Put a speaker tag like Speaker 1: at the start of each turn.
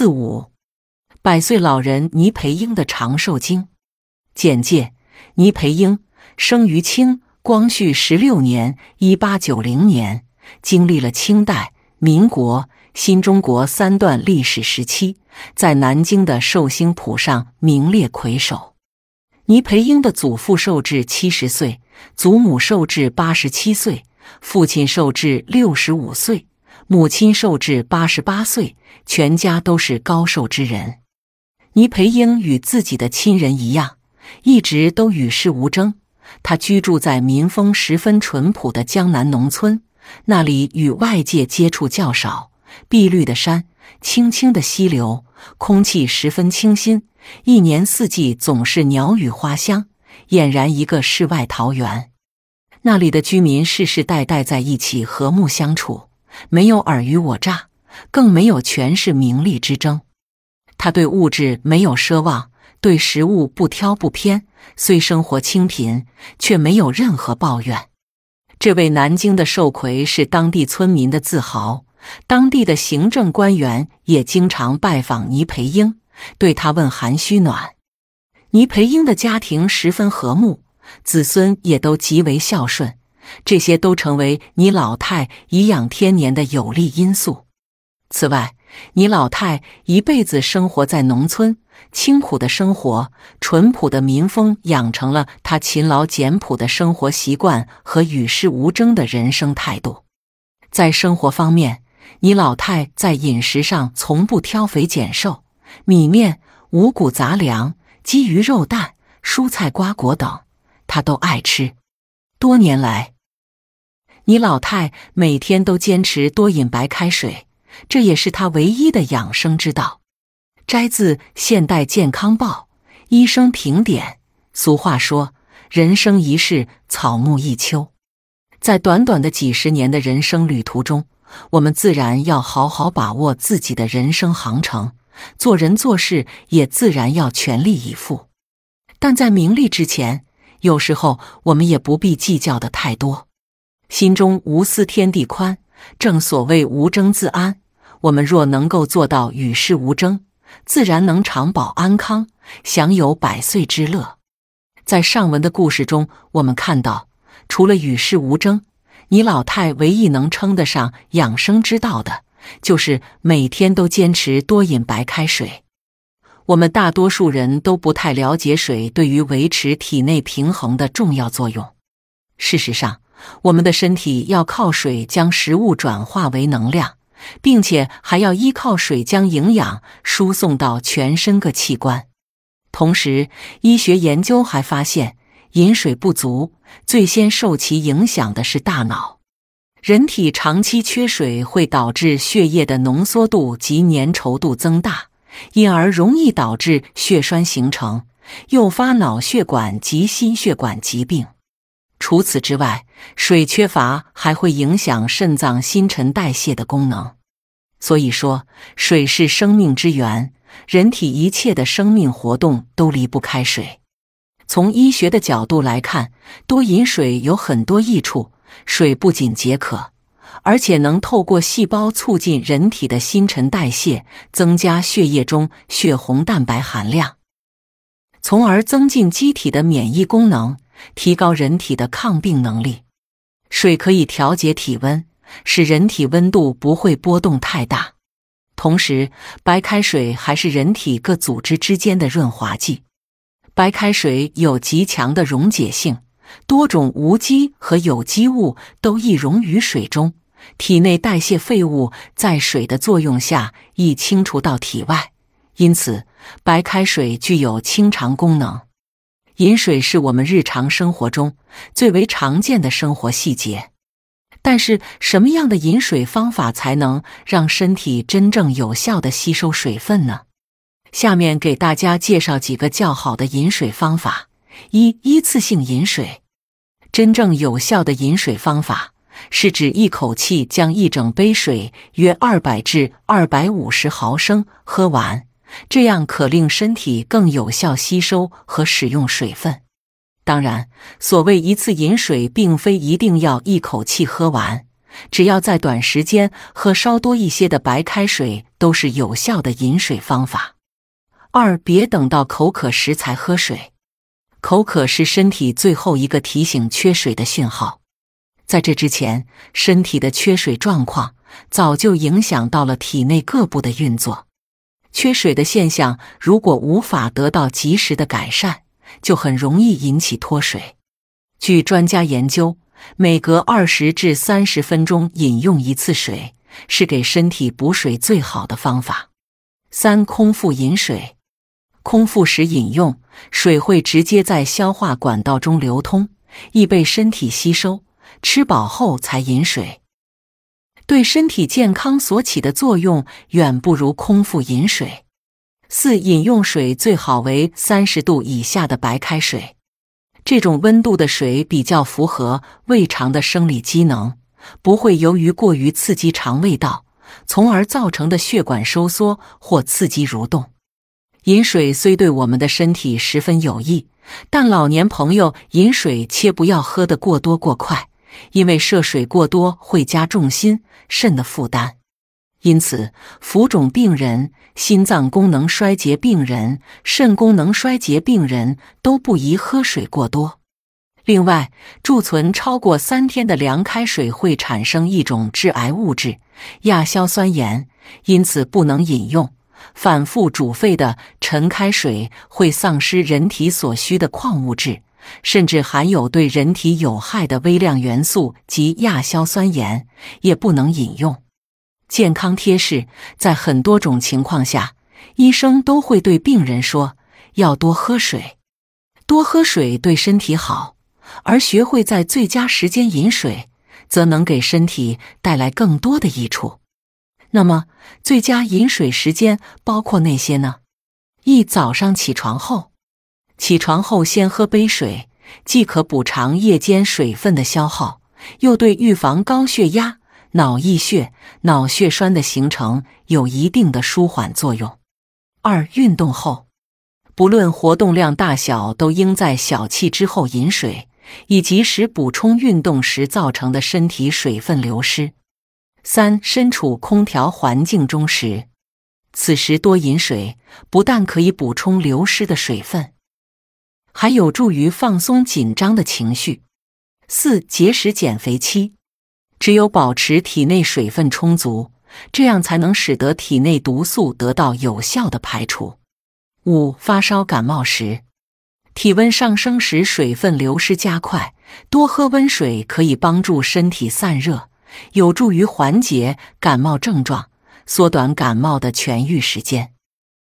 Speaker 1: 四五，百岁老人倪培英的长寿经简介：倪培英生于清光绪十六年（一八九零年），经历了清代、民国、新中国三段历史时期，在南京的寿星谱上名列魁首。倪培英的祖父寿至七十岁，祖母寿至八十七岁，父亲寿至六十五岁。母亲寿至八十八岁，全家都是高寿之人。倪培英与自己的亲人一样，一直都与世无争。他居住在民风十分淳朴的江南农村，那里与外界接触较少，碧绿的山，清清的溪流，空气十分清新，一年四季总是鸟语花香，俨然一个世外桃源。那里的居民世世代代在一起和睦相处。没有尔虞我诈，更没有权势名利之争。他对物质没有奢望，对食物不挑不偏。虽生活清贫，却没有任何抱怨。这位南京的寿魁是当地村民的自豪，当地的行政官员也经常拜访倪培英，对他问寒嘘暖。倪培英的家庭十分和睦，子孙也都极为孝顺。这些都成为你老太颐养天年的有利因素。此外，你老太一辈子生活在农村，清苦的生活、淳朴的民风，养成了她勤劳简朴的生活习惯和与世无争的人生态度。在生活方面，你老太在饮食上从不挑肥拣瘦，米面、五谷杂粮、鸡鱼肉蛋、蔬菜瓜果等，她都爱吃。多年来，你老太每天都坚持多饮白开水，这也是她唯一的养生之道。摘自《现代健康报》医生评点。俗话说：“人生一世，草木一秋。”在短短的几十年的人生旅途中，我们自然要好好把握自己的人生航程，做人做事也自然要全力以赴。但在名利之前，有时候我们也不必计较的太多。心中无私，天地宽。正所谓无争自安。我们若能够做到与世无争，自然能长保安康，享有百岁之乐。在上文的故事中，我们看到，除了与世无争，你老太唯一能称得上养生之道的，就是每天都坚持多饮白开水。我们大多数人都不太了解水对于维持体内平衡的重要作用。事实上，我们的身体要靠水将食物转化为能量，并且还要依靠水将营养输送到全身各器官。同时，医学研究还发现，饮水不足，最先受其影响的是大脑。人体长期缺水会导致血液的浓缩度及粘稠度增大，因而容易导致血栓形成，诱发脑血管及心血管疾病。除此之外，水缺乏还会影响肾脏新陈代谢的功能。所以说，水是生命之源，人体一切的生命活动都离不开水。从医学的角度来看，多饮水有很多益处。水不仅解渴，而且能透过细胞促进人体的新陈代谢，增加血液中血红蛋白含量，从而增进机体的免疫功能。提高人体的抗病能力，水可以调节体温，使人体温度不会波动太大。同时，白开水还是人体各组织之间的润滑剂。白开水有极强的溶解性，多种无机和有机物都易溶于水中，体内代谢废物在水的作用下易清除到体外，因此白开水具有清肠功能。饮水是我们日常生活中最为常见的生活细节，但是什么样的饮水方法才能让身体真正有效的吸收水分呢？下面给大家介绍几个较好的饮水方法：一、一次性饮水。真正有效的饮水方法是指一口气将一整杯水（约二百至二百五十毫升）喝完。这样可令身体更有效吸收和使用水分。当然，所谓一次饮水，并非一定要一口气喝完，只要在短时间喝稍多一些的白开水，都是有效的饮水方法。二，别等到口渴时才喝水。口渴是身体最后一个提醒缺水的讯号，在这之前，身体的缺水状况早就影响到了体内各部的运作。缺水的现象如果无法得到及时的改善，就很容易引起脱水。据专家研究，每隔二十至三十分钟饮用一次水，是给身体补水最好的方法。三、空腹饮水。空腹时饮用水会直接在消化管道中流通，易被身体吸收。吃饱后才饮水，对身体健康所起的作用远不如空腹饮水。四、饮用水最好为三十度以下的白开水，这种温度的水比较符合胃肠的生理机能，不会由于过于刺激肠胃道，从而造成的血管收缩或刺激蠕动。饮水虽对我们的身体十分有益，但老年朋友饮水切不要喝得过多过快，因为摄水过多会加重心肾的负担。因此，浮肿病人、心脏功能衰竭病人、肾功能衰竭病人都不宜喝水过多。另外，贮存超过三天的凉开水会产生一种致癌物质亚硝酸盐，因此不能饮用。反复煮沸的陈开水会丧失人体所需的矿物质，甚至含有对人体有害的微量元素及亚硝酸盐，也不能饮用。健康贴士：在很多种情况下，医生都会对病人说要多喝水，多喝水对身体好，而学会在最佳时间饮水，则能给身体带来更多的益处。那么，最佳饮水时间包括哪些呢？一早上起床后，起床后先喝杯水，既可补偿夜间水分的消耗，又对预防高血压、脑溢血、脑血栓的形成有一定的舒缓作用。二运动后，不论活动量大小，都应在小憩之后饮水，以及时补充运动时造成的身体水分流失。三、身处空调环境中时，此时多饮水，不但可以补充流失的水分，还有助于放松紧张的情绪。四、节食减肥期，只有保持体内水分充足，这样才能使得体内毒素得到有效的排除。五、发烧感冒时，体温上升时水分流失加快，多喝温水可以帮助身体散热。有助于缓解感冒症状，缩短感冒的痊愈时间。